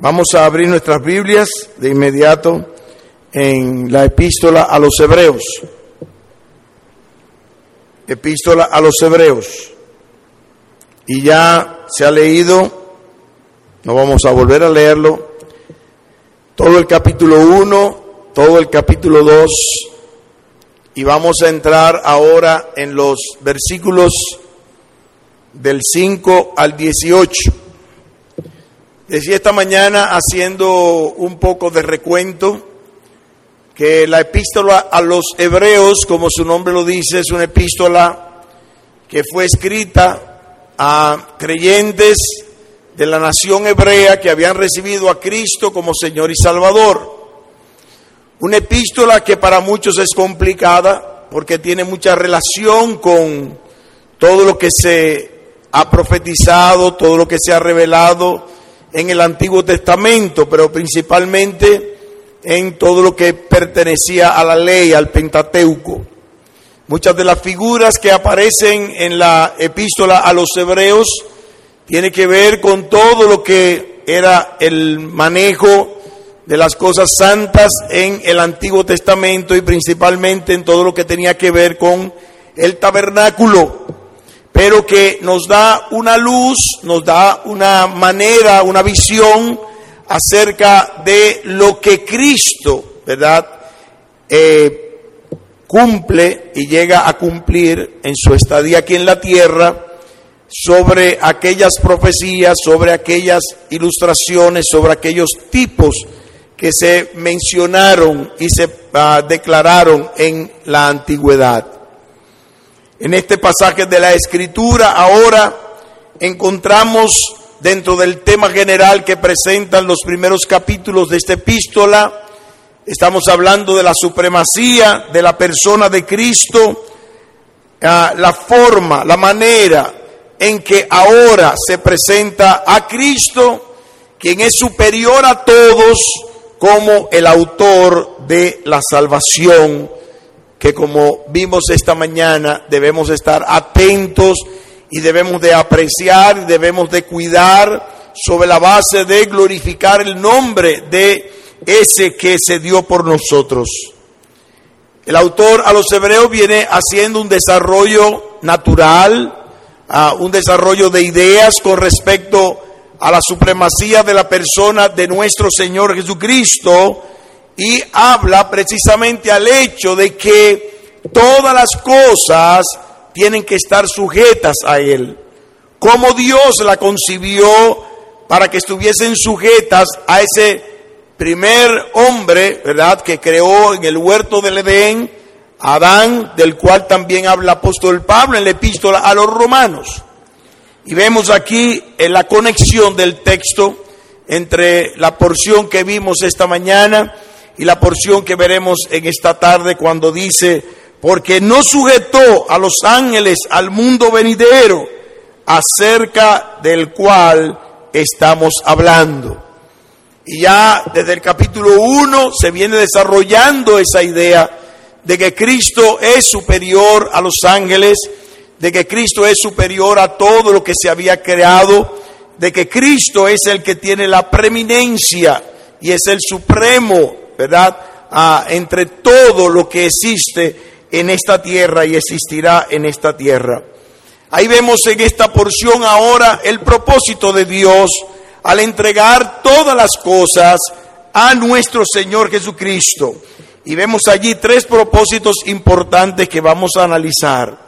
Vamos a abrir nuestras Biblias de inmediato en la epístola a los Hebreos. Epístola a los Hebreos. Y ya se ha leído, no vamos a volver a leerlo, todo el capítulo 1, todo el capítulo 2, y vamos a entrar ahora en los versículos del 5 al 18. Decía esta mañana haciendo un poco de recuento que la epístola a los hebreos, como su nombre lo dice, es una epístola que fue escrita a creyentes de la nación hebrea que habían recibido a Cristo como Señor y Salvador. Una epístola que para muchos es complicada porque tiene mucha relación con todo lo que se ha profetizado, todo lo que se ha revelado en el Antiguo Testamento, pero principalmente en todo lo que pertenecía a la ley, al Pentateuco. Muchas de las figuras que aparecen en la epístola a los hebreos tienen que ver con todo lo que era el manejo de las cosas santas en el Antiguo Testamento y principalmente en todo lo que tenía que ver con el tabernáculo pero que nos da una luz, nos da una manera, una visión acerca de lo que Cristo, ¿verdad? Eh, cumple y llega a cumplir en su estadía aquí en la tierra sobre aquellas profecías, sobre aquellas ilustraciones, sobre aquellos tipos que se mencionaron y se uh, declararon en la antigüedad. En este pasaje de la Escritura ahora encontramos dentro del tema general que presentan los primeros capítulos de esta epístola, estamos hablando de la supremacía de la persona de Cristo, ah, la forma, la manera en que ahora se presenta a Cristo, quien es superior a todos como el autor de la salvación que como vimos esta mañana debemos estar atentos y debemos de apreciar, debemos de cuidar sobre la base de glorificar el nombre de ese que se dio por nosotros. El autor a los hebreos viene haciendo un desarrollo natural, un desarrollo de ideas con respecto a la supremacía de la persona de nuestro Señor Jesucristo, y habla precisamente al hecho de que todas las cosas tienen que estar sujetas a Él. Como Dios la concibió para que estuviesen sujetas a ese primer hombre, ¿verdad?, que creó en el huerto del Edén, Adán, del cual también habla el apóstol Pablo en la epístola a los romanos. Y vemos aquí la conexión del texto entre la porción que vimos esta mañana y la porción que veremos en esta tarde cuando dice, porque no sujetó a los ángeles al mundo venidero acerca del cual estamos hablando. Y ya desde el capítulo 1 se viene desarrollando esa idea de que Cristo es superior a los ángeles, de que Cristo es superior a todo lo que se había creado, de que Cristo es el que tiene la preeminencia y es el supremo ¿verdad? Ah, entre todo lo que existe en esta tierra y existirá en esta tierra. Ahí vemos en esta porción ahora el propósito de Dios al entregar todas las cosas a nuestro Señor Jesucristo. Y vemos allí tres propósitos importantes que vamos a analizar.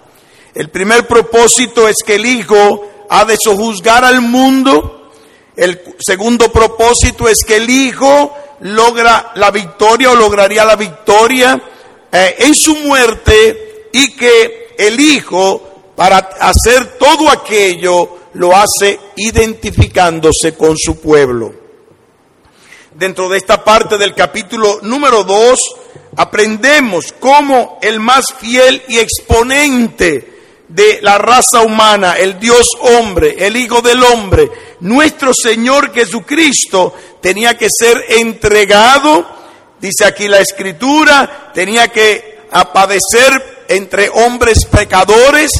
El primer propósito es que el Hijo ha de sojuzgar al mundo. El segundo propósito es que el Hijo logra la victoria o lograría la victoria eh, en su muerte y que el Hijo, para hacer todo aquello, lo hace identificándose con su pueblo. Dentro de esta parte del capítulo número 2, aprendemos cómo el más fiel y exponente de la raza humana, el Dios hombre, el Hijo del hombre, nuestro Señor Jesucristo, tenía que ser entregado, dice aquí la escritura, tenía que padecer entre hombres pecadores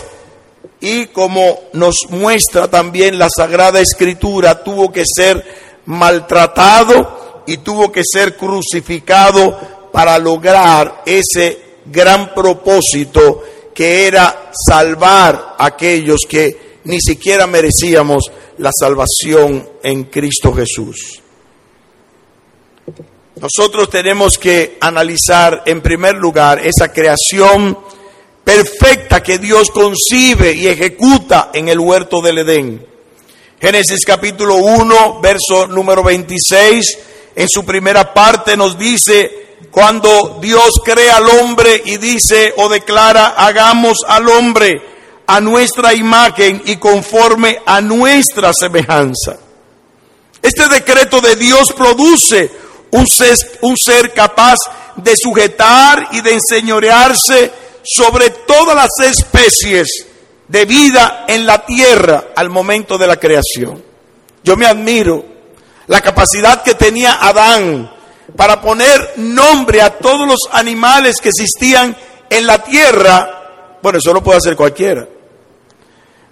y como nos muestra también la Sagrada Escritura, tuvo que ser maltratado y tuvo que ser crucificado para lograr ese gran propósito que era salvar a aquellos que ni siquiera merecíamos la salvación en Cristo Jesús. Nosotros tenemos que analizar en primer lugar esa creación perfecta que Dios concibe y ejecuta en el huerto del Edén. Génesis capítulo 1, verso número 26, en su primera parte nos dice, cuando Dios crea al hombre y dice o declara, hagamos al hombre a nuestra imagen y conforme a nuestra semejanza. Este decreto de Dios produce un ser, un ser capaz de sujetar y de enseñorearse sobre todas las especies de vida en la tierra al momento de la creación. Yo me admiro la capacidad que tenía Adán para poner nombre a todos los animales que existían en la tierra. Bueno, eso lo puede hacer cualquiera.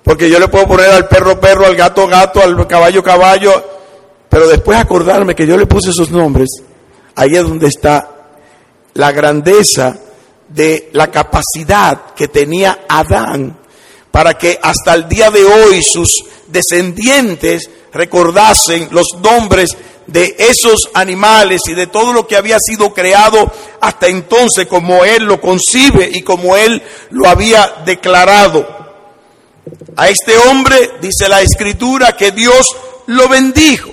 Porque yo le puedo poner al perro perro, al gato gato, al caballo caballo, pero después acordarme que yo le puse esos nombres, ahí es donde está la grandeza de la capacidad que tenía Adán para que hasta el día de hoy sus descendientes recordasen los nombres de esos animales y de todo lo que había sido creado hasta entonces como Él lo concibe y como Él lo había declarado. A este hombre, dice la escritura, que Dios lo bendijo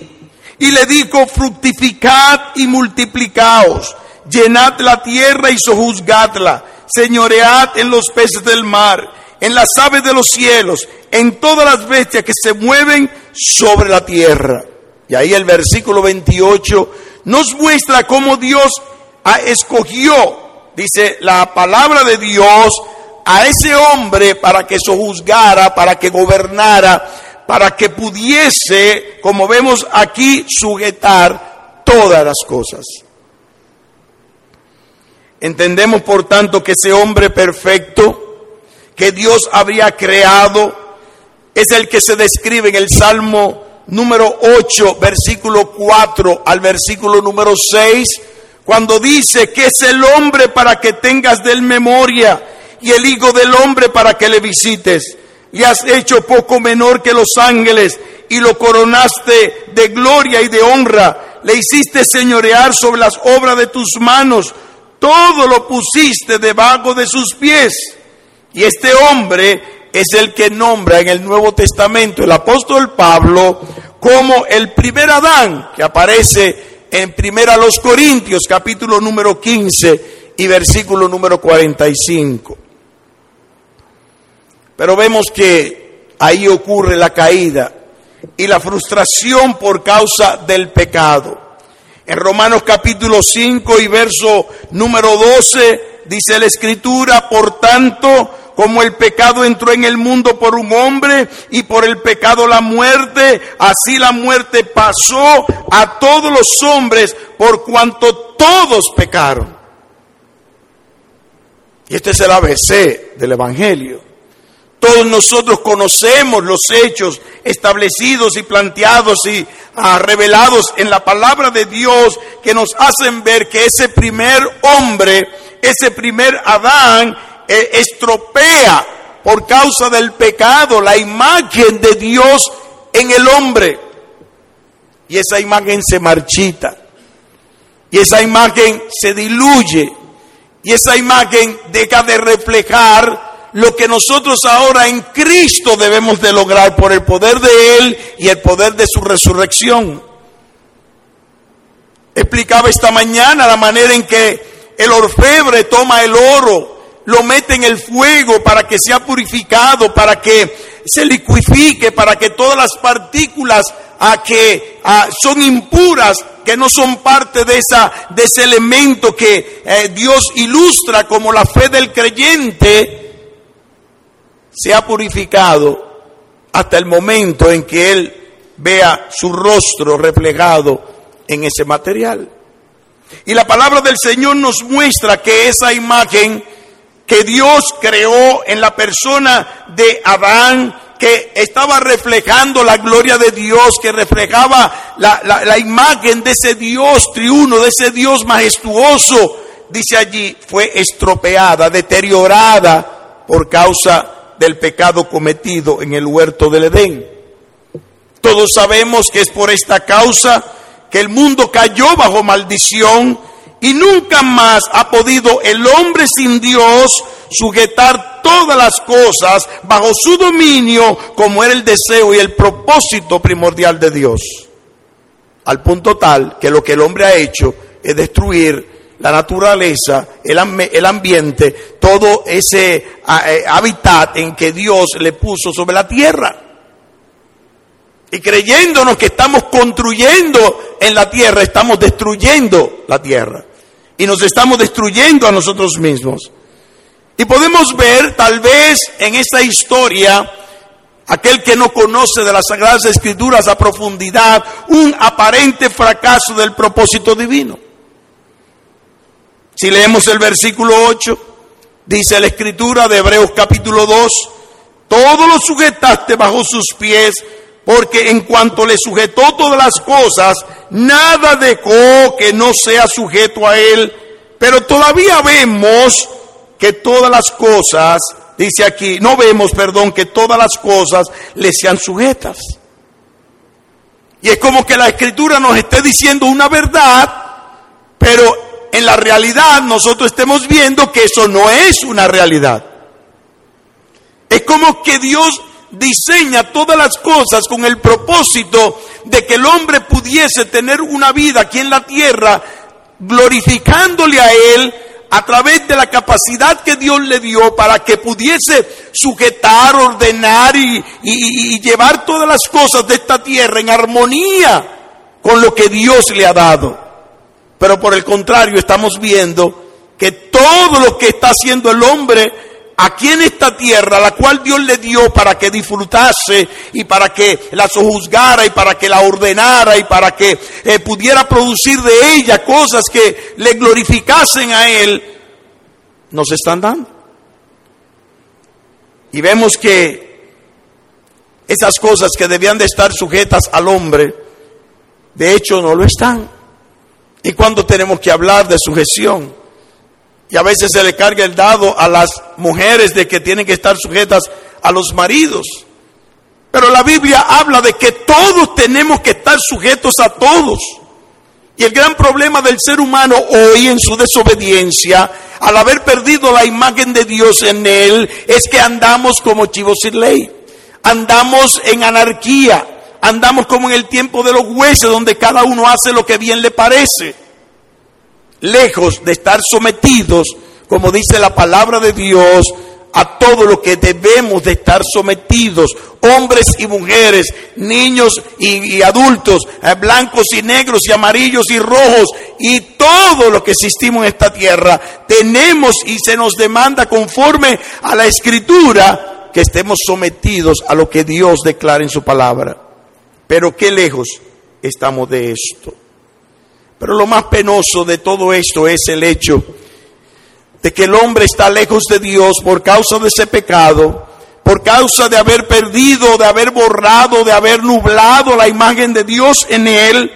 y le dijo, fructificad y multiplicaos, llenad la tierra y sojuzgadla, señoread en los peces del mar en las aves de los cielos, en todas las bestias que se mueven sobre la tierra. Y ahí el versículo 28 nos muestra cómo Dios escogió, dice la palabra de Dios, a ese hombre para que sojuzgara, para que gobernara, para que pudiese, como vemos aquí, sujetar todas las cosas. Entendemos, por tanto, que ese hombre perfecto, que Dios habría creado es el que se describe en el Salmo número 8, versículo 4 al versículo número 6, cuando dice que es el hombre para que tengas del memoria y el hijo del hombre para que le visites. Y has hecho poco menor que los ángeles y lo coronaste de gloria y de honra. Le hiciste señorear sobre las obras de tus manos. Todo lo pusiste debajo de sus pies. Y este hombre es el que nombra en el Nuevo Testamento el apóstol Pablo como el primer Adán que aparece en Primera los Corintios capítulo número 15 y versículo número 45. Pero vemos que ahí ocurre la caída y la frustración por causa del pecado. En Romanos capítulo 5 y verso número 12 dice la escritura, por tanto, como el pecado entró en el mundo por un hombre y por el pecado la muerte, así la muerte pasó a todos los hombres por cuanto todos pecaron. Y este es el ABC del Evangelio. Todos nosotros conocemos los hechos establecidos y planteados y ah, revelados en la palabra de Dios que nos hacen ver que ese primer hombre, ese primer Adán, e estropea por causa del pecado la imagen de Dios en el hombre. Y esa imagen se marchita. Y esa imagen se diluye. Y esa imagen deja de reflejar lo que nosotros ahora en Cristo debemos de lograr por el poder de Él y el poder de su resurrección. Explicaba esta mañana la manera en que el orfebre toma el oro lo mete en el fuego para que sea purificado, para que se liquifique, para que todas las partículas a que son impuras, que no son parte de, esa, de ese elemento que eh, Dios ilustra como la fe del creyente, sea purificado hasta el momento en que Él vea su rostro reflejado en ese material. Y la palabra del Señor nos muestra que esa imagen que Dios creó en la persona de Adán, que estaba reflejando la gloria de Dios, que reflejaba la, la, imagen de ese Dios triuno, de ese Dios majestuoso, dice allí, fue estropeada, deteriorada por causa del pecado cometido en el huerto del Edén. Todos sabemos que es por esta causa que el mundo cayó bajo maldición y nunca más ha podido el hombre sin Dios sujetar todas las cosas bajo su dominio como era el deseo y el propósito primordial de Dios. Al punto tal que lo que el hombre ha hecho es destruir la naturaleza, el, el ambiente, todo ese eh, hábitat en que Dios le puso sobre la tierra. Y creyéndonos que estamos construyendo en la tierra, estamos destruyendo la tierra. Y nos estamos destruyendo a nosotros mismos. Y podemos ver tal vez en esta historia, aquel que no conoce de las Sagradas Escrituras a profundidad, un aparente fracaso del propósito divino. Si leemos el versículo 8, dice la Escritura de Hebreos capítulo 2, todo lo sujetaste bajo sus pies, porque en cuanto le sujetó todas las cosas, nada dejó que no sea sujeto a él, pero todavía vemos que todas las cosas, dice aquí, no vemos, perdón, que todas las cosas le sean sujetas. Y es como que la escritura nos esté diciendo una verdad, pero en la realidad nosotros estemos viendo que eso no es una realidad. Es como que Dios diseña todas las cosas con el propósito de que el hombre pudiese tener una vida aquí en la tierra glorificándole a Él a través de la capacidad que Dios le dio para que pudiese sujetar, ordenar y, llevar todas las cosas de esta tierra en armonía con lo que Dios le ha dado. Pero por el contrario, estamos viendo que todo lo que está haciendo el hombre aquí en esta tierra, la cual Dios le dio para que disfrutase y para que la sojuzgara y para que la ordenara y para que eh, pudiera producir de ella cosas que le glorificasen a Él, nos están dando. Y vemos que esas cosas que debían de estar sujetas al hombre, de hecho no lo están. ¿Y cuando tenemos que hablar de sujeción? Y a veces se le carga el dado a las mujeres de que tienen que estar sujetas a los maridos. Pero la Biblia habla de que todos tenemos que estar sujetos a todos. Y el gran problema del ser humano hoy en su desobediencia, al haber perdido la imagen de Dios en él, es que andamos como chivos sin ley. Andamos en anarquía. Andamos como en el tiempo de los jueces, donde cada uno hace lo que bien le parece lejos de estar sometidos, como dice la palabra de Dios, a todo lo que debemos de estar sometidos, hombres y mujeres, niños y, adultos, eh, blancos y negros y amarillos y rojos, y todo lo que existimos en esta tierra, tenemos y se nos demanda conforme a la escritura que estemos sometidos a lo que Dios declara en su palabra. Pero qué lejos estamos de esto. Pero lo más penoso de todo esto es el hecho de que el hombre está lejos de Dios por causa de ese pecado, por causa de haber perdido, de haber borrado, de haber nublado la imagen de Dios en él,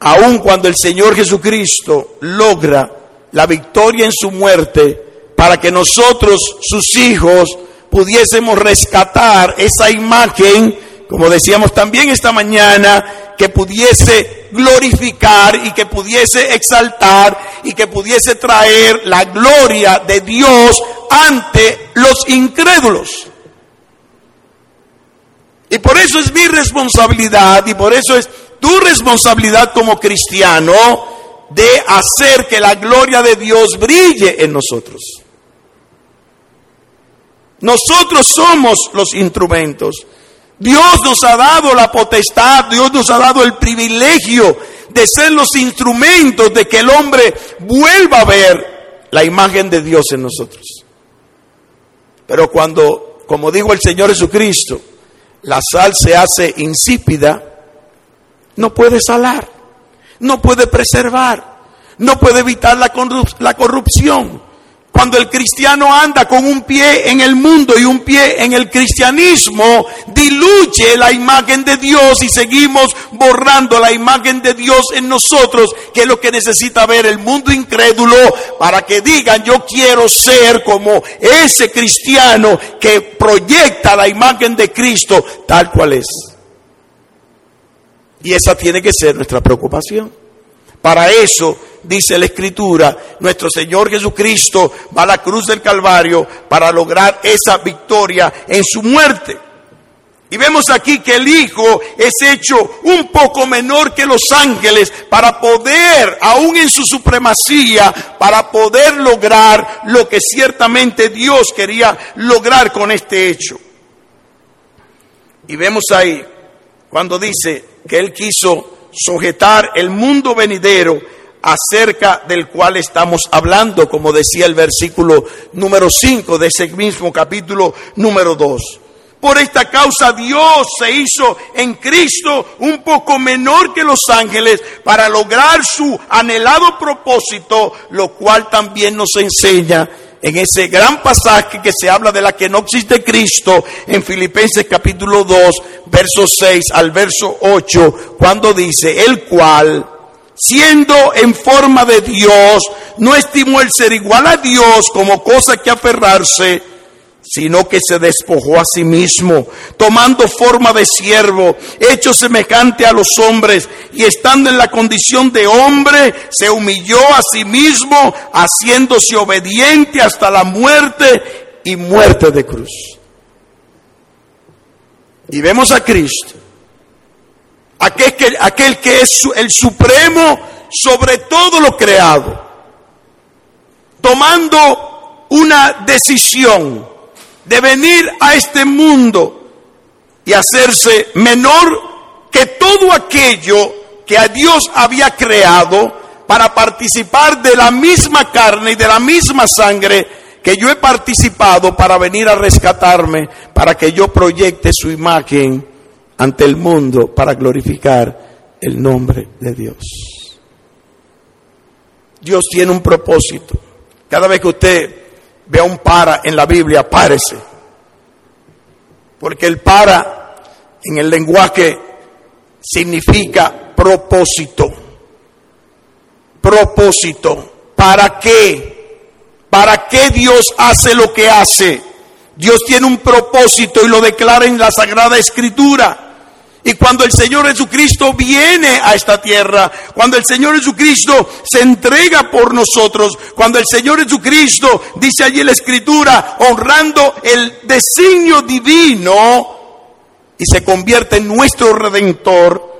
aun cuando el Señor Jesucristo logra la victoria en su muerte para que nosotros, sus hijos, pudiésemos rescatar esa imagen, como decíamos también esta mañana, que pudiese glorificar y que pudiese exaltar y que pudiese traer la gloria de Dios ante los incrédulos. Y por eso es mi responsabilidad y por eso es tu responsabilidad como cristiano de hacer que la gloria de Dios brille en nosotros. Nosotros somos los instrumentos. Dios nos ha dado la potestad, Dios nos ha dado el privilegio de ser los instrumentos de que el hombre vuelva a ver la imagen de Dios en nosotros. Pero cuando, como dijo el Señor Jesucristo, la sal se hace insípida, no puede salar, no puede preservar, no puede evitar la corrupción. Cuando el cristiano anda con un pie en el mundo y un pie en el cristianismo, diluye la imagen de Dios y seguimos borrando la imagen de Dios en nosotros, que es lo que necesita ver el mundo incrédulo para que digan yo quiero ser como ese cristiano que proyecta la imagen de Cristo tal cual es. Y esa tiene que ser nuestra preocupación. Para eso, dice la Escritura, nuestro Señor Jesucristo va a la cruz del Calvario para lograr esa victoria en su muerte. Y vemos aquí que el Hijo es hecho un poco menor que los ángeles para poder, aún en su supremacía, para poder lograr lo que ciertamente Dios quería lograr con este hecho. Y vemos ahí, cuando dice que Él quiso sujetar el mundo venidero acerca del cual estamos hablando, como decía el versículo número 5 de ese mismo capítulo número 2. Por esta causa Dios se hizo en Cristo un poco menor que los ángeles para lograr su anhelado propósito, lo cual también nos enseña en ese gran pasaje que se habla de la que no existe Cristo en Filipenses capítulo 2, verso 6 al verso 8, cuando dice, el cual, siendo en forma de Dios, no estimó el ser igual a Dios como cosa que aferrarse, sino que se despojó a sí mismo, tomando forma de siervo, hecho semejante a los hombres, y estando en la condición de hombre, se humilló a sí mismo, haciéndose obediente hasta la muerte y muerte de cruz. Y vemos a Cristo, aquel que, aquel que es el supremo sobre todo lo creado, tomando una decisión de venir a este mundo y hacerse menor que todo aquello que a Dios había creado para participar de la misma carne y de la misma sangre que yo he participado para venir a rescatarme, para que yo proyecte su imagen ante el mundo para glorificar el nombre de Dios. Dios tiene un propósito. Cada vez que usted vea un para en la Biblia, párese. Porque el para en el lenguaje significa propósito. Propósito. ¿Para qué? ¿Para qué Dios hace lo que hace? Dios tiene un propósito y lo declara en la Sagrada Escritura. Y cuando el Señor Jesucristo viene a esta tierra, cuando el Señor Jesucristo se entrega por nosotros, cuando el Señor Jesucristo, dice allí la Escritura, honrando el designio divino y se convierte en nuestro redentor,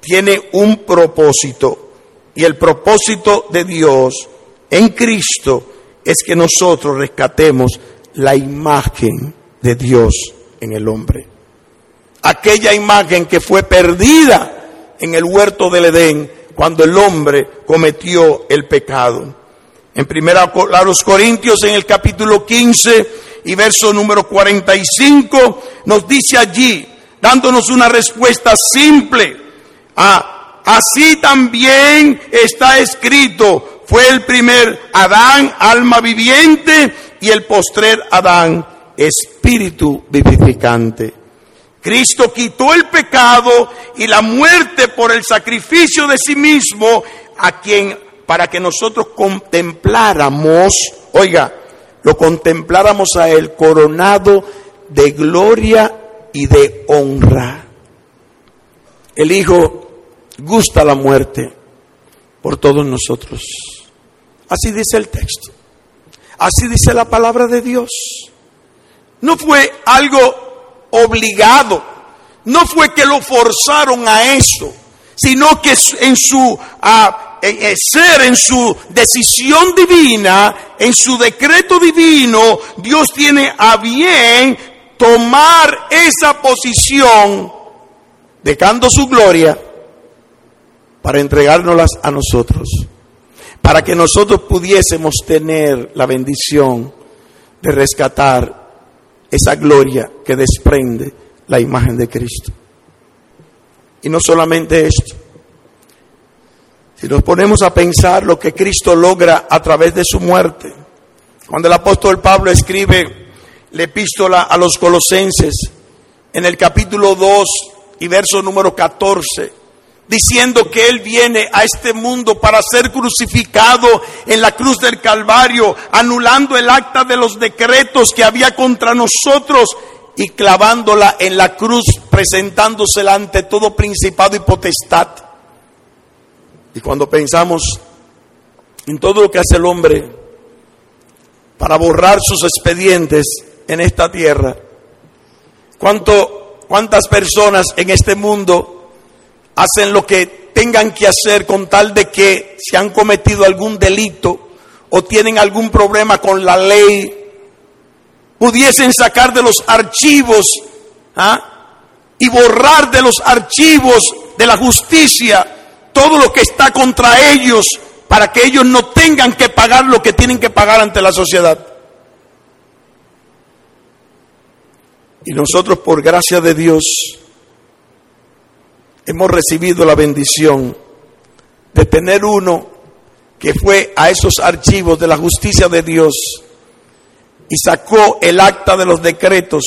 tiene un propósito. Y el propósito de Dios en Cristo es que nosotros rescatemos la imagen de Dios en el hombre aquella imagen que fue perdida en el huerto del Edén cuando el hombre cometió el pecado. En primera a los Corintios en el capítulo 15 y verso número 45 nos dice allí, dándonos una respuesta simple, ah, así también está escrito, fue el primer Adán, alma viviente, y el postrer Adán, espíritu vivificante. Cristo quitó el pecado y la muerte por el sacrificio de sí mismo a quien para que nosotros contempláramos, oiga, lo contempláramos a él coronado de gloria y de honra. El Hijo gusta la muerte por todos nosotros. Así dice el texto. Así dice la palabra de Dios. No fue algo obligado. No fue que lo forzaron a eso, sino que en su ser, en su decisión divina, en su decreto divino, Dios tiene a bien tomar esa posición, dejando su gloria, para entregárnoslas a nosotros, para que nosotros pudiésemos tener la bendición de rescatar esa gloria que desprende la imagen de Cristo. Y no solamente esto, si nos ponemos a pensar lo que Cristo logra a través de su muerte, Cuando el apóstol Pablo escribe la epístola a los colosenses en el capítulo 2 y verso número 14, diciendo que Él viene a este mundo para ser crucificado en la cruz del Calvario, anulando el acta de los decretos que había contra nosotros y clavándola en la cruz, presentándosela ante todo principado y potestad. Y cuando pensamos en todo lo que hace el hombre para borrar sus expedientes en esta tierra, ¿cuánto, ¿cuántas personas en este mundo hacen lo que tengan que hacer con tal de que si han cometido algún delito o tienen algún problema con la ley, pudiesen sacar de los archivos ¿ah? y borrar de los archivos de la justicia todo lo que está contra ellos para que ellos no tengan que pagar lo que tienen que pagar ante la sociedad. Y nosotros, por gracia de Dios, hemos recibido la bendición de tener uno que fue a esos archivos de la justicia de Dios y sacó el acta de los decretos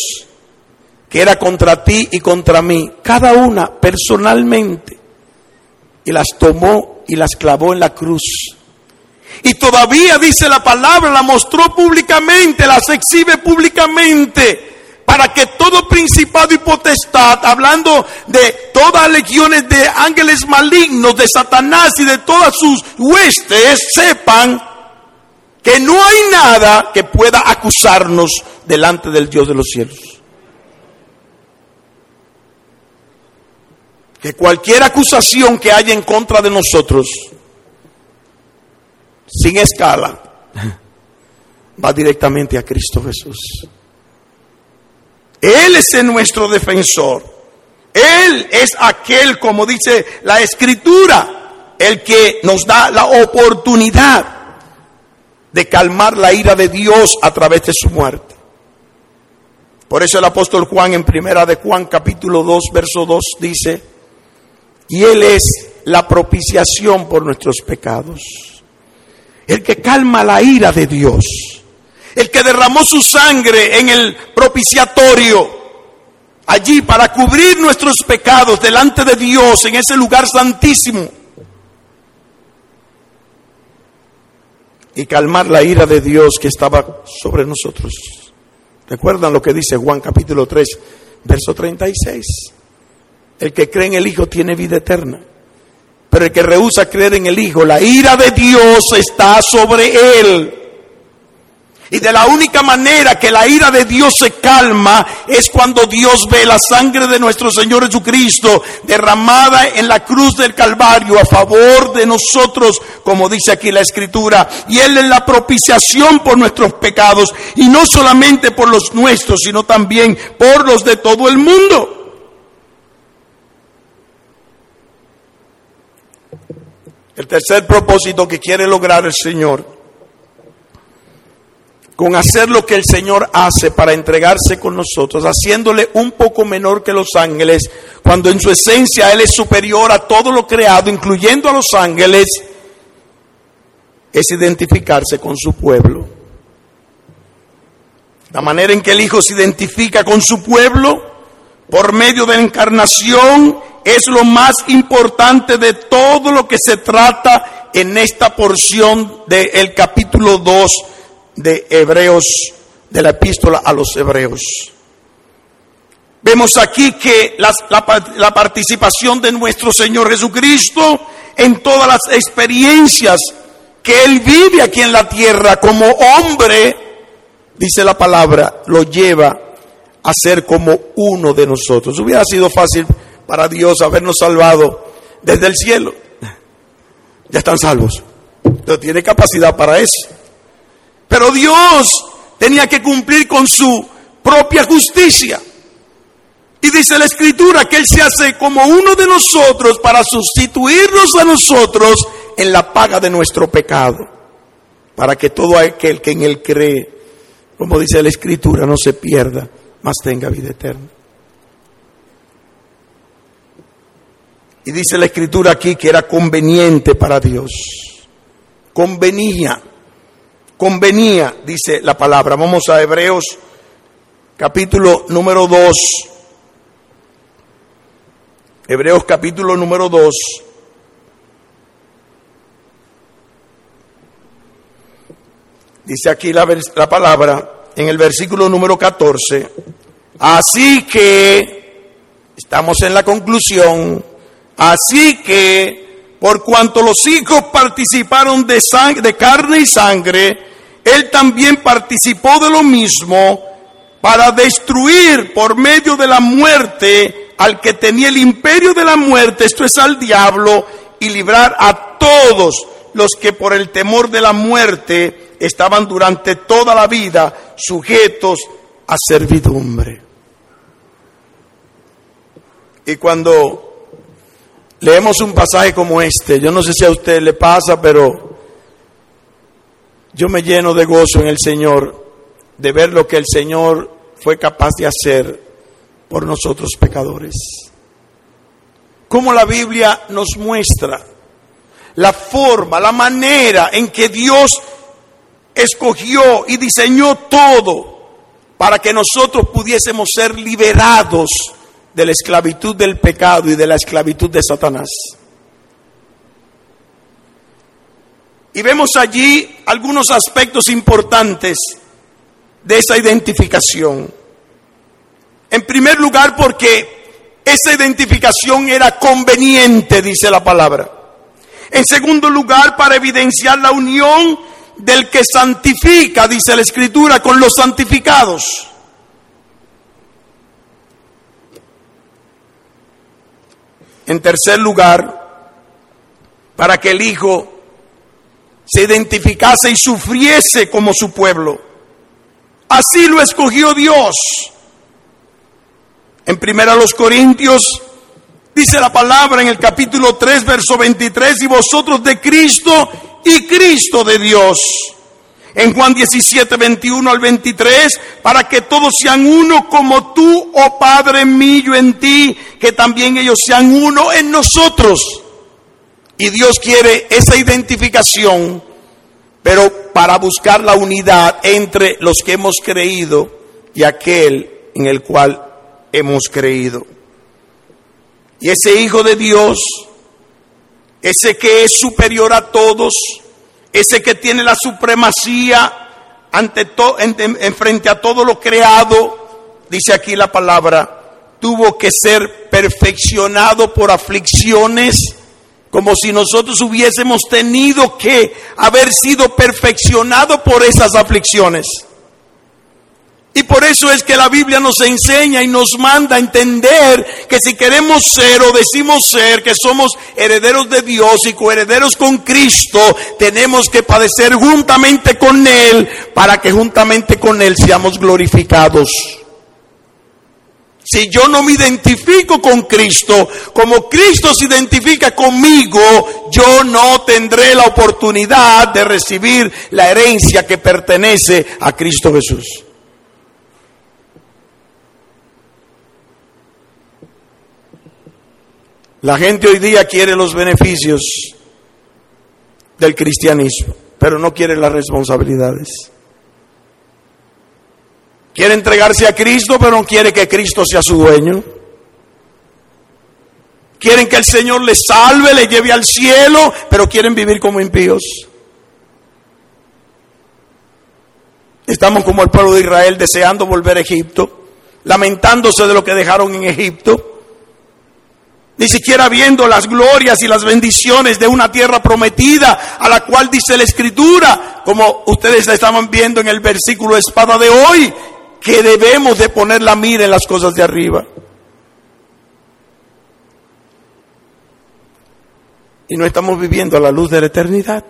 que era contra ti y contra mí, cada una personalmente, y las tomó y las clavó en la cruz. Y todavía dice la palabra, la mostró públicamente, las exhibe públicamente para que todo principado y potestad, hablando de todas legiones de ángeles malignos, de Satanás y de todas sus huestes, sepan que no hay nada que pueda acusarnos delante del Dios de los cielos. Que cualquier acusación que haya en contra de nosotros, sin escala, va directamente a Cristo Jesús. Él es nuestro defensor. Él es aquel, como dice la escritura, el que nos da la oportunidad de calmar la ira de Dios a través de su muerte. Por eso el apóstol Juan en primera de Juan capítulo 2 verso 2 dice, y Él es la propiciación por nuestros pecados, el que calma la ira de Dios el que derramó su sangre en el propiciatorio, allí para cubrir nuestros pecados delante de Dios en ese lugar santísimo. Y calmar la ira de Dios que estaba sobre nosotros. ¿Recuerdan lo que dice Juan capítulo 3, verso 36? El que cree en el Hijo tiene vida eterna. Pero el que rehúsa creer en el Hijo, la ira de Dios está sobre él. Y de la única manera que la ira de Dios se calma es cuando Dios ve la sangre de nuestro Señor Jesucristo derramada en la cruz del Calvario a favor de nosotros, como dice aquí la Escritura. Y Él es la propiciación por nuestros pecados y no solamente por los nuestros, sino también por los de todo el mundo. El tercer propósito que quiere lograr el Señor con hacer lo que el Señor hace para entregarse con nosotros, haciéndole un poco menor que los ángeles, cuando en su esencia Él es superior a todo lo creado, incluyendo a los ángeles, es identificarse con su pueblo. La manera en que el Hijo se identifica con su pueblo por medio de la encarnación es lo más importante de todo lo que se trata en esta porción del capítulo 2 de Hebreos, de la epístola a los Hebreos. Vemos aquí que la, la, participación de nuestro Señor Jesucristo en todas las experiencias que Él vive aquí en la tierra como hombre, dice la palabra, lo lleva a ser como uno de nosotros. Hubiera sido fácil para Dios habernos salvado desde el cielo. Ya están salvos. Pero tiene capacidad para eso. Pero Dios tenía que cumplir con su propia justicia. Y dice la escritura que Él se hace como uno de nosotros para sustituirnos a nosotros en la paga de nuestro pecado. Para que todo aquel que en Él cree, como dice la escritura, no se pierda, mas tenga vida eterna. Y dice la escritura aquí que era conveniente para Dios. Convenía convenía, dice la palabra. Vamos a Hebreos capítulo número 2. Hebreos capítulo número 2. Dice aquí la, la, palabra en el versículo número 14. Así que, estamos en la conclusión, así que, por cuanto los hijos participaron de, de carne y sangre, él también participó de lo mismo para destruir por medio de la muerte al que tenía el imperio de la muerte, esto es al diablo, y librar a todos los que por el temor de la muerte estaban durante toda la vida sujetos a servidumbre. Y cuando leemos un pasaje como este, yo no sé si a usted le pasa, pero yo me lleno de gozo en el Señor de ver lo que el Señor fue capaz de hacer por nosotros pecadores. Como la Biblia nos muestra la forma, la manera en que Dios escogió y diseñó todo para que nosotros pudiésemos ser liberados de la esclavitud del pecado y de la esclavitud de Satanás. Y vemos allí algunos aspectos importantes de esa identificación. En primer lugar, porque esa identificación era conveniente, dice la palabra. En segundo lugar, para evidenciar la unión del que santifica, dice la Escritura, con los santificados. En tercer lugar, para que el Hijo se identificase y sufriese como su pueblo. Así lo escogió Dios. En primera los Corintios dice la palabra en el capítulo 3 verso 23 y vosotros de Cristo y Cristo de Dios. En Juan 17, 21 al 23, para que todos sean uno como tú, oh Padre mío, en ti, que también ellos sean uno en nosotros. Y Dios quiere esa identificación, pero para buscar la unidad entre los que hemos creído y aquel en el cual hemos creído. Y ese Hijo de Dios ese que es superior a todos, ese que tiene la supremacía ante en, frente a todo lo creado, dice aquí la palabra, tuvo que ser perfeccionado por aflicciones, como si nosotros hubiésemos tenido que haber sido perfeccionado por esas aflicciones. Y por eso es que la Biblia nos enseña y nos manda a entender que si queremos ser o decimos ser, que somos herederos de Dios y coherederos con Cristo, tenemos que padecer juntamente con Él para que juntamente con Él seamos glorificados. Si yo no me identifico con Cristo, como Cristo se identifica conmigo, yo no tendré la oportunidad de recibir la herencia que pertenece a Cristo Jesús. La gente hoy día quiere los beneficios del cristianismo, pero no quiere las responsabilidades. Quiere entregarse a Cristo, pero no quiere que Cristo sea su dueño. Quieren que el Señor les salve, le lleve al cielo, pero quieren vivir como impíos. Estamos como el pueblo de Israel deseando volver a Egipto, lamentándose de lo que dejaron en Egipto ni siquiera viendo las glorias y las bendiciones de una tierra prometida a la cual dice la escritura, como ustedes estaban viendo en el versículo espada de hoy, que debemos de poner la mira en las cosas de arriba. Y no estamos viviendo a la luz de la eternidad.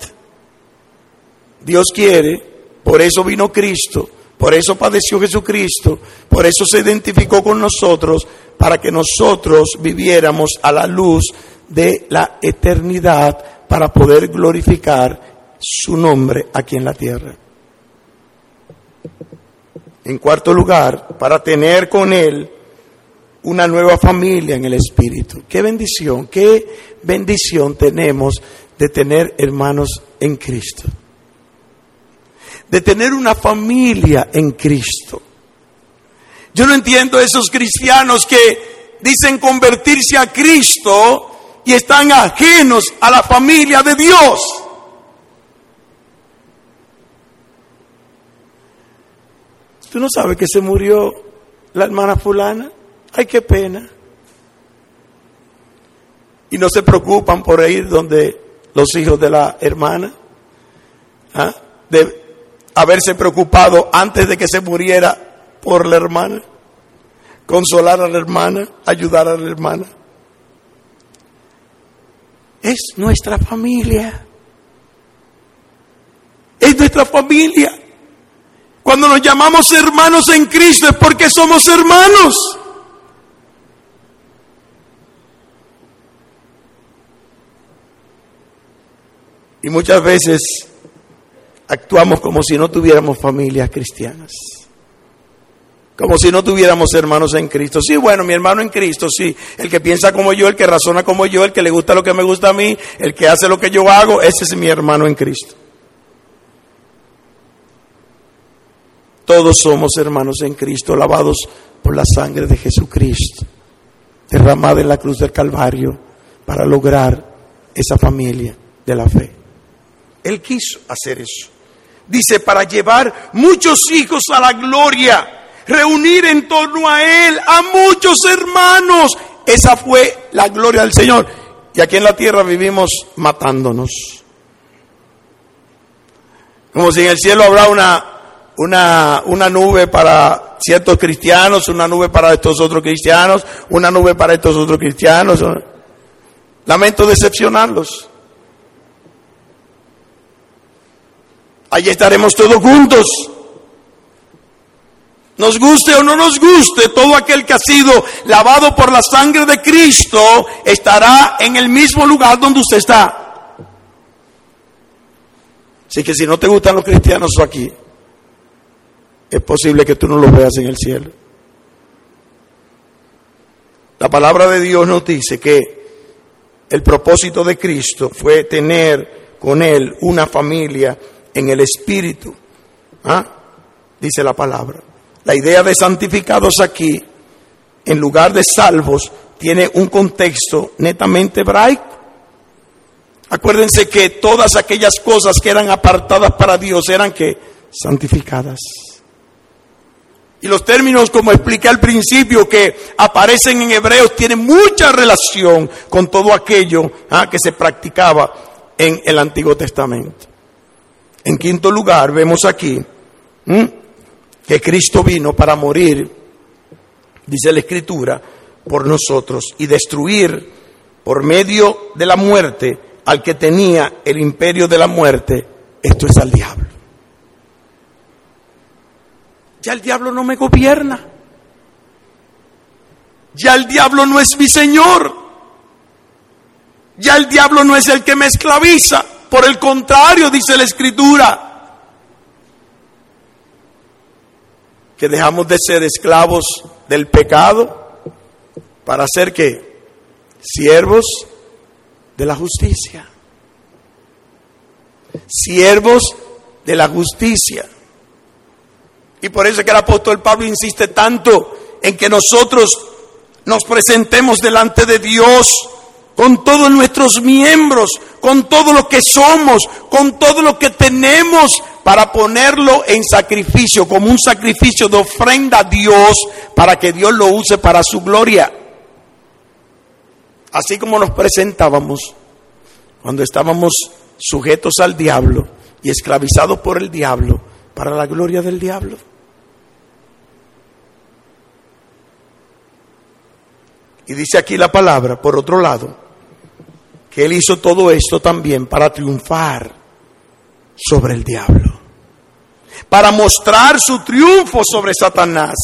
Dios quiere, por eso vino Cristo, por eso padeció Jesucristo, por eso se identificó con nosotros, para que nosotros viviéramos a la luz de la eternidad para poder glorificar su nombre aquí en la tierra. En cuarto lugar, para tener con Él una nueva familia en el Espíritu. Qué bendición, qué bendición tenemos de tener hermanos en Cristo. De tener una familia en Cristo. Yo no entiendo esos cristianos que dicen convertirse a Cristo y están ajenos a la familia de Dios. ¿Tú no sabes que se murió la hermana fulana? Ay, qué pena. Y no se preocupan por ir donde los hijos de la hermana. ¿Ah? De haberse preocupado antes de que se muriera por la hermana. Consolar a la hermana, ayudar a la hermana. Es nuestra familia. Es nuestra familia. Cuando nos llamamos hermanos en Cristo es porque somos hermanos. Y muchas veces actuamos como si no tuviéramos familias cristianas. Como si no tuviéramos hermanos en Cristo. Sí, bueno, mi hermano en Cristo, sí. El que piensa como yo, el que razona como yo, el que le gusta lo que me gusta a mí, el que hace lo que yo hago, ese es mi hermano en Cristo. Todos somos hermanos en Cristo, lavados por la sangre de Jesucristo, derramada en la cruz del Calvario para lograr esa familia de la fe. Él quiso hacer eso. Dice, para llevar muchos hijos a la gloria, reunir en torno a Él a muchos hermanos. Esa fue la gloria del Señor. Y aquí en la tierra vivimos matándonos. Como si en el cielo habrá una, una, una nube para ciertos cristianos, una nube para estos otros cristianos, una nube para estos otros cristianos. Lamento decepcionarlos. Allí estaremos todos juntos. Nos guste o no nos guste, todo aquel que ha sido lavado por la sangre de Cristo estará en el mismo lugar donde usted está. Así que si no te gustan los cristianos aquí, es posible que tú no los veas en el cielo. La palabra de Dios nos dice que el propósito de Cristo fue tener con Él una familia en el Espíritu. ¿Ah? Dice la palabra. La idea de santificados aquí, en lugar de salvos, tiene un contexto netamente hebraico. Acuérdense que todas aquellas cosas que eran apartadas para Dios eran que santificadas. Y los términos, como expliqué al principio, que aparecen en Hebreos, tienen mucha relación con todo aquello ¿ah? que se practicaba en el Antiguo Testamento. En quinto lugar, vemos aquí que Cristo vino para morir, dice la Escritura, por nosotros y destruir por medio de la muerte al que tenía el imperio de la muerte, esto es al diablo. Ya el diablo no me gobierna. Ya el diablo no es mi Señor. Ya el diablo no es el que me esclaviza. Por el contrario, dice la escritura, que dejamos de ser esclavos del pecado para ser que siervos de la justicia. Siervos de la justicia. Y por eso es que el apóstol Pablo insiste tanto en que nosotros nos presentemos delante de Dios con todos nuestros miembros, con todo lo que somos, con todo lo que tenemos para ponerlo en sacrificio, como un sacrificio de ofrenda a Dios, para que Dios lo use para su gloria. Así como nos presentábamos cuando estábamos sujetos al diablo y esclavizados por el diablo, para la gloria del diablo. Y dice aquí la palabra, por otro lado, que Él hizo todo esto también para triunfar sobre el diablo, para mostrar su triunfo sobre Satanás.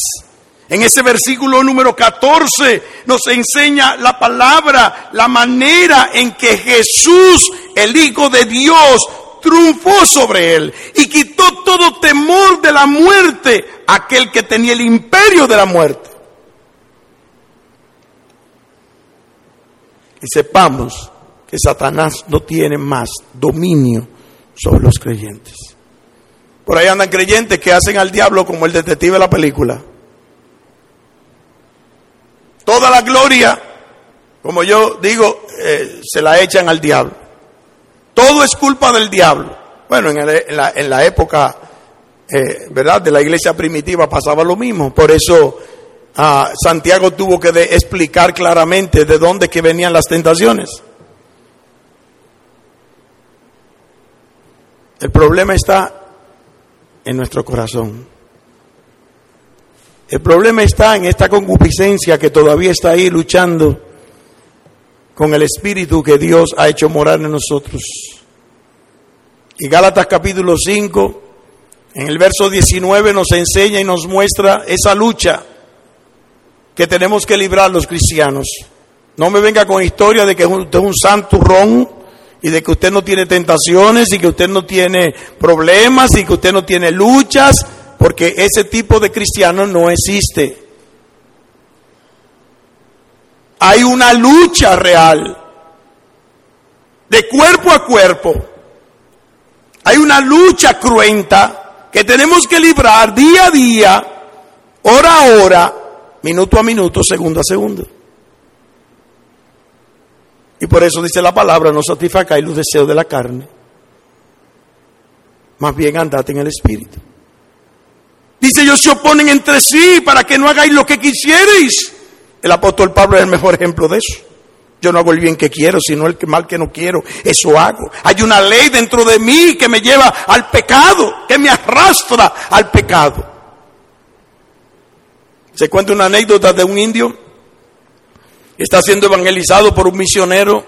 En ese versículo número 14 nos enseña la palabra, la manera en que Jesús, el Hijo de Dios, triunfó sobre él y quitó todo temor de la muerte, aquel que tenía el imperio de la muerte. Y sepamos que Satanás no tiene más dominio sobre los creyentes. Por ahí andan creyentes que hacen al diablo como el detective de la película. Toda la gloria, como yo digo, eh, se la echan al diablo. Todo es culpa del diablo. Bueno, en, la, época, eh, ¿verdad? De la iglesia primitiva pasaba lo mismo. Por eso ah, Santiago tuvo que explicar claramente de dónde que venían las tentaciones. El problema está en nuestro corazón. El problema está en esta concupiscencia que todavía está ahí luchando con el espíritu que Dios ha hecho morar en nosotros. Y Gálatas capítulo 5, en el verso 19 nos enseña y nos muestra esa lucha que tenemos que librar los cristianos. No me venga con historia de que usted es un santurrón y de que usted no tiene tentaciones y que usted no tiene problemas y que usted no tiene luchas, porque ese tipo de cristiano no existe. Hay una lucha real, de cuerpo a cuerpo. Hay una lucha cruenta que tenemos que librar día a día, hora a hora, minuto a minuto, segundo a segundo. Y por eso dice la palabra, no satisfacáis los deseos de la carne. Más bien andad en el Espíritu. Dice, ellos se oponen entre sí para que no hagáis lo que quisierais. El apóstol Pablo es el mejor ejemplo de eso. Yo no hago el bien que quiero, sino el mal que no quiero. Eso hago. Hay una ley dentro de mí que me lleva al pecado, que me arrastra al pecado. Se cuenta una anécdota de un indio está siendo evangelizado por un misionero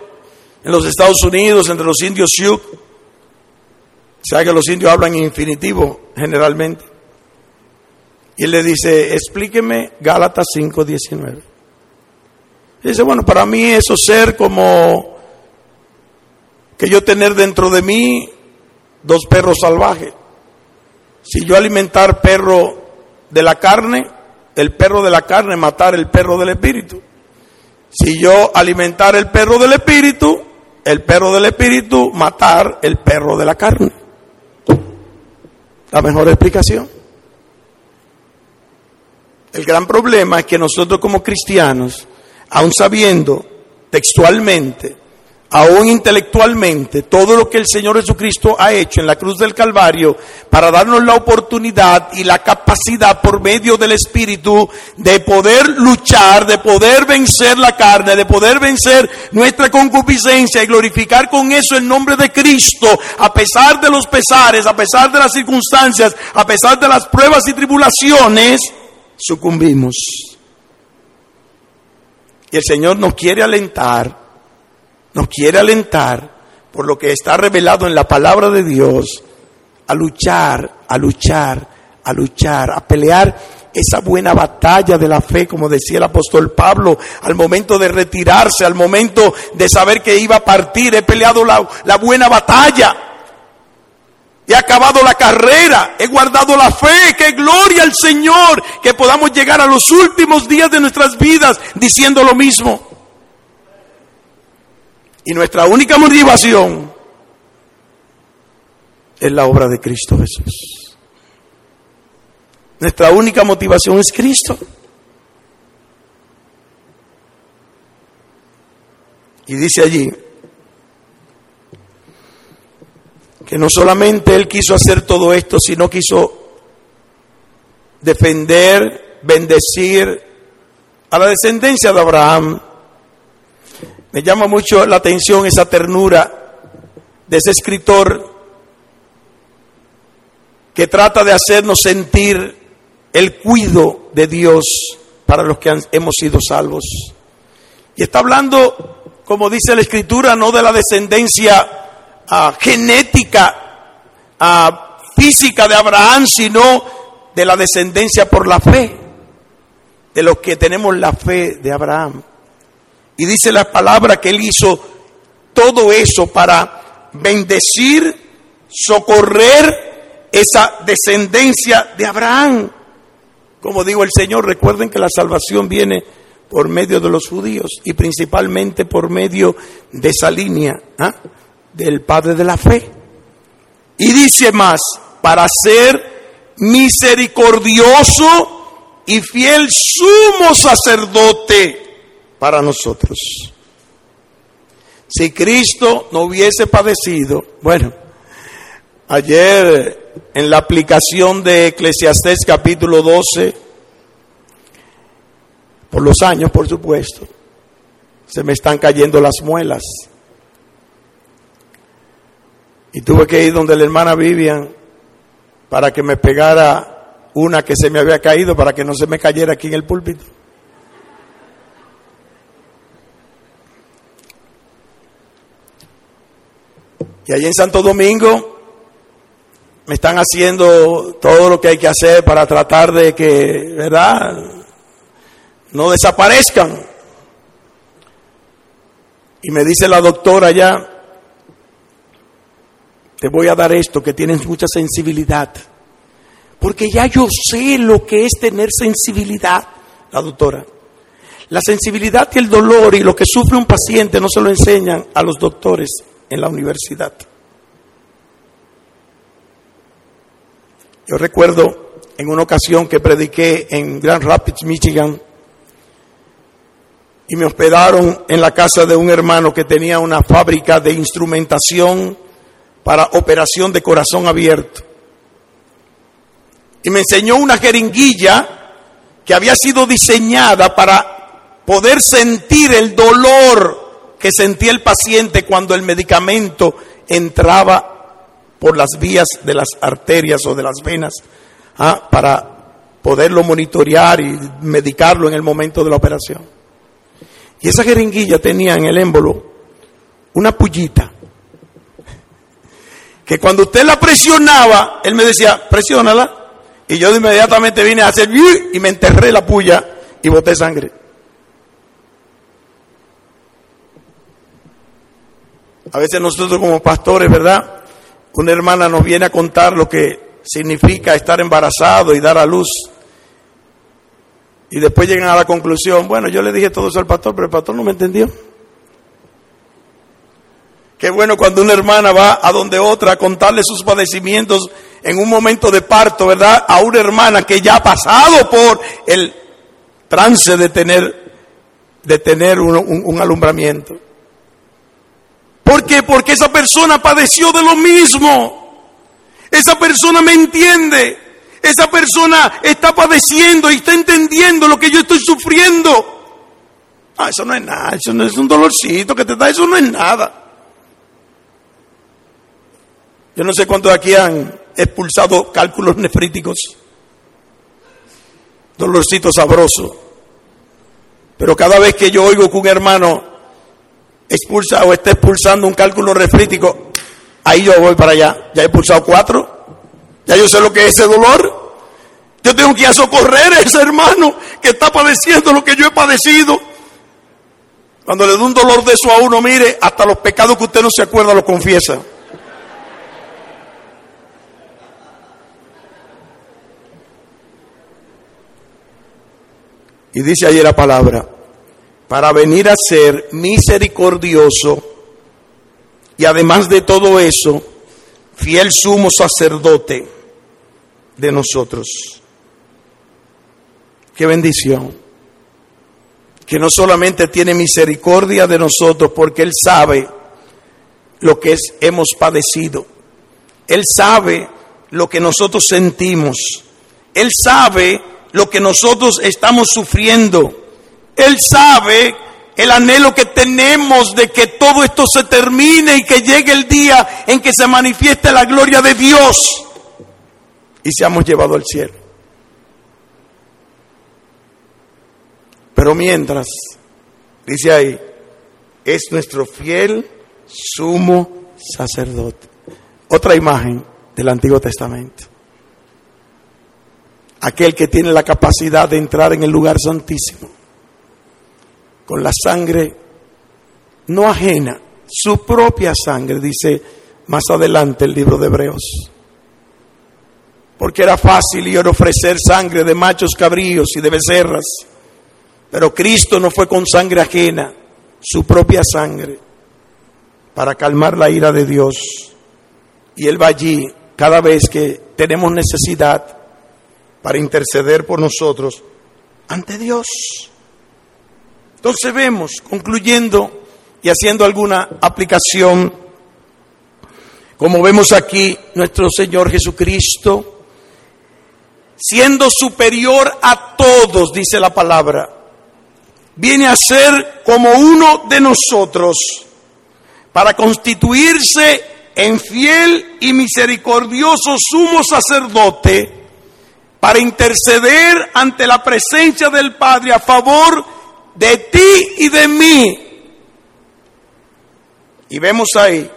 en los Estados Unidos, entre los indios Sioux. Sabe que los indios hablan en infinitivo generalmente. Y le dice, explíqueme Gálatas 5:19. Dice, bueno, para mí eso ser como que yo tener dentro de mí dos perros salvajes. Si yo alimentar perro de la carne, el perro de la carne matar el perro del espíritu. Si yo alimentar el perro del espíritu, el perro del espíritu matar el perro de la carne. La mejor explicación. El gran problema es que nosotros como cristianos, aun sabiendo textualmente aún intelectualmente, todo lo que el Señor Jesucristo ha hecho en la cruz del Calvario para darnos la oportunidad y la capacidad por medio del Espíritu de poder luchar, de poder vencer la carne, de poder vencer nuestra concupiscencia y glorificar con eso el nombre de Cristo, a pesar de los pesares, a pesar de las circunstancias, a pesar de las pruebas y tribulaciones, sucumbimos. Y el Señor nos quiere alentar nos quiere alentar por lo que está revelado en la palabra de Dios a luchar, a luchar, a luchar, a pelear esa buena batalla de la fe, como decía el apóstol Pablo, al momento de retirarse, al momento de saber que iba a partir, he peleado la, la buena batalla. He acabado la carrera, he guardado la fe, que gloria al Señor, que podamos llegar a los últimos días de nuestras vidas diciendo lo mismo. Y nuestra única motivación es la obra de Cristo Jesús. Nuestra única motivación es Cristo. Y dice allí que no solamente Él quiso hacer todo esto, sino quiso defender, bendecir a la descendencia de Abraham me llama mucho la atención esa ternura de ese escritor que trata de hacernos sentir el cuido de Dios para los que hemos sido salvos. Y está hablando, como dice la escritura, no de la descendencia ah, genética, ah, física de Abraham, sino de la descendencia por la fe, de los que tenemos la fe de Abraham. Y dice la palabra que él hizo todo eso para bendecir, socorrer esa descendencia de Abraham. Como digo el Señor, recuerden que la salvación viene por medio de los judíos y principalmente por medio de esa línea ¿ah? del Padre de la Fe. Y dice más, para ser misericordioso y fiel sumo sacerdote para nosotros. Si Cristo no hubiese padecido, bueno, ayer en la aplicación de Eclesiastés capítulo 12, por los años, por supuesto, se me están cayendo las muelas. Y tuve que ir donde la hermana Vivian para que me pegara una que se me había caído para que no se me cayera aquí en el púlpito. Y allí en Santo Domingo me están haciendo todo lo que hay que hacer para tratar de que, ¿verdad? No desaparezcan. Y me dice la doctora ya, te voy a dar esto, que tienes mucha sensibilidad. Porque ya yo sé lo que es tener sensibilidad, la doctora. La sensibilidad y el dolor y lo que sufre un paciente no se lo enseñan a los doctores en la universidad. Yo recuerdo en una ocasión que prediqué en Grand Rapids, Michigan, y me hospedaron en la casa de un hermano que tenía una fábrica de instrumentación para operación de corazón abierto. Y me enseñó una jeringuilla que había sido diseñada para poder sentir el dolor que sentía el paciente cuando el medicamento entraba por las vías de las arterias o de las venas ¿ah? para poderlo monitorear y medicarlo en el momento de la operación. Y esa jeringuilla tenía en el émbolo una pullita que cuando usted la presionaba, él me decía, presiónala. Y yo inmediatamente vine a hacer y me enterré la puya y boté sangre. A veces nosotros como pastores, ¿verdad? Una hermana nos viene a contar lo que significa estar embarazado y dar a luz. Y después llegan a la conclusión, bueno, yo le dije todo eso al pastor, pero el pastor no me entendió. Qué bueno cuando una hermana va a donde otra a contarle sus padecimientos en un momento de parto, ¿verdad? A una hermana que ya ha pasado por el trance de tener, de tener un, un alumbramiento. ¿Por qué? Porque esa persona padeció de lo mismo. Esa persona me entiende. Esa persona está padeciendo y está entendiendo lo que yo estoy sufriendo. Ah, eso no es nada, eso no es un dolorcito que te da, eso no es nada. Yo no sé cuántos de aquí han expulsado cálculos nefríticos. Dolorcito sabroso. Pero cada vez que yo oigo que un hermano expulsa o está expulsando un cálculo refrítico, ahí yo voy para allá. Ya he expulsado cuatro. Ya yo sé lo que es ese dolor. Yo tengo que ir a socorrer a ese hermano que está padeciendo lo que yo he padecido. Cuando le da un dolor de eso a uno, mire, hasta los pecados que usted no se acuerda los confiesa. Y dice ahí la palabra, para venir a ser misericordioso y además de todo eso, fiel sumo sacerdote de nosotros. Qué bendición. Que no solamente tiene misericordia de nosotros porque Él sabe lo que es, hemos padecido. Él sabe lo que nosotros sentimos. Él sabe lo que nosotros estamos sufriendo. Él sabe el anhelo que tenemos de que todo esto se termine y que llegue el día en que se manifieste la gloria de Dios y seamos llevados al cielo. Pero mientras, dice ahí, es nuestro fiel sumo sacerdote. Otra imagen del Antiguo Testamento. Aquel que tiene la capacidad de entrar en el lugar santísimo con la sangre no ajena, su propia sangre, dice más adelante el libro de Hebreos. Porque era fácil a ofrecer sangre de machos cabríos y de becerras, pero Cristo no fue con sangre ajena, su propia sangre, para calmar la ira de Dios. Y Él va allí cada vez que tenemos necesidad para interceder por nosotros ante Dios. Entonces vemos, concluyendo y haciendo alguna aplicación, como vemos aquí, nuestro Señor Jesucristo, siendo superior a todos, dice la palabra, viene a ser como uno de nosotros para constituirse en fiel y misericordioso sumo sacerdote para interceder ante la presencia del Padre a favor de ti y de mí. Y vemos ahí,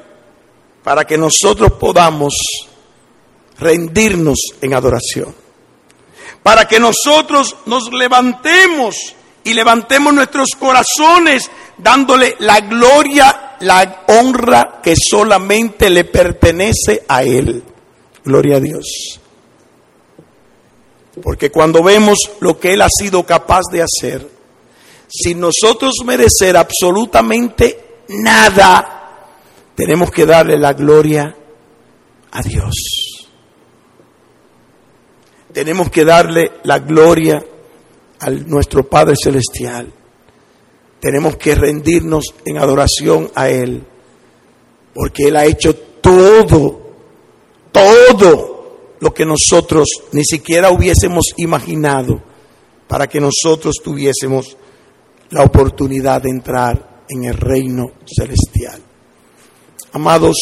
para que nosotros podamos rendirnos en adoración, para que nosotros nos levantemos y levantemos nuestros corazones dándole la gloria, la honra que solamente le pertenece a Él. Gloria a Dios. Porque cuando vemos lo que Él ha sido capaz de hacer, sin nosotros merecer absolutamente nada, tenemos que darle la gloria a Dios. Tenemos que darle la gloria a nuestro Padre Celestial. Tenemos que rendirnos en adoración a Él, porque Él ha hecho todo, todo lo que nosotros ni siquiera hubiésemos imaginado para que nosotros tuviésemos la oportunidad de entrar en el reino celestial. Amados,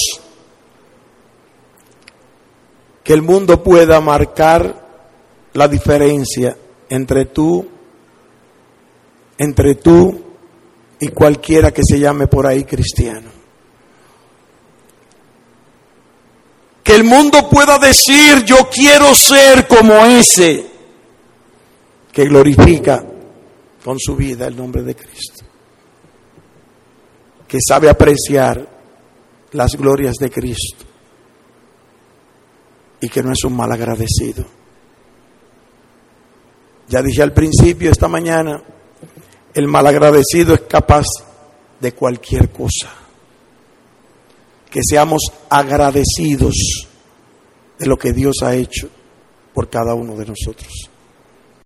que el mundo pueda marcar la diferencia entre tú, entre tú y cualquiera que se llame por ahí cristiano. Que el mundo pueda decir, yo quiero ser como ese que glorifica con su vida el nombre de Cristo. Que sabe apreciar las glorias de Cristo y que no es un mal agradecido. Ya dije al principio esta mañana, el malagradecido es capaz de cualquier cosa. Que seamos agradecidos de lo que Dios ha hecho por cada uno de nosotros.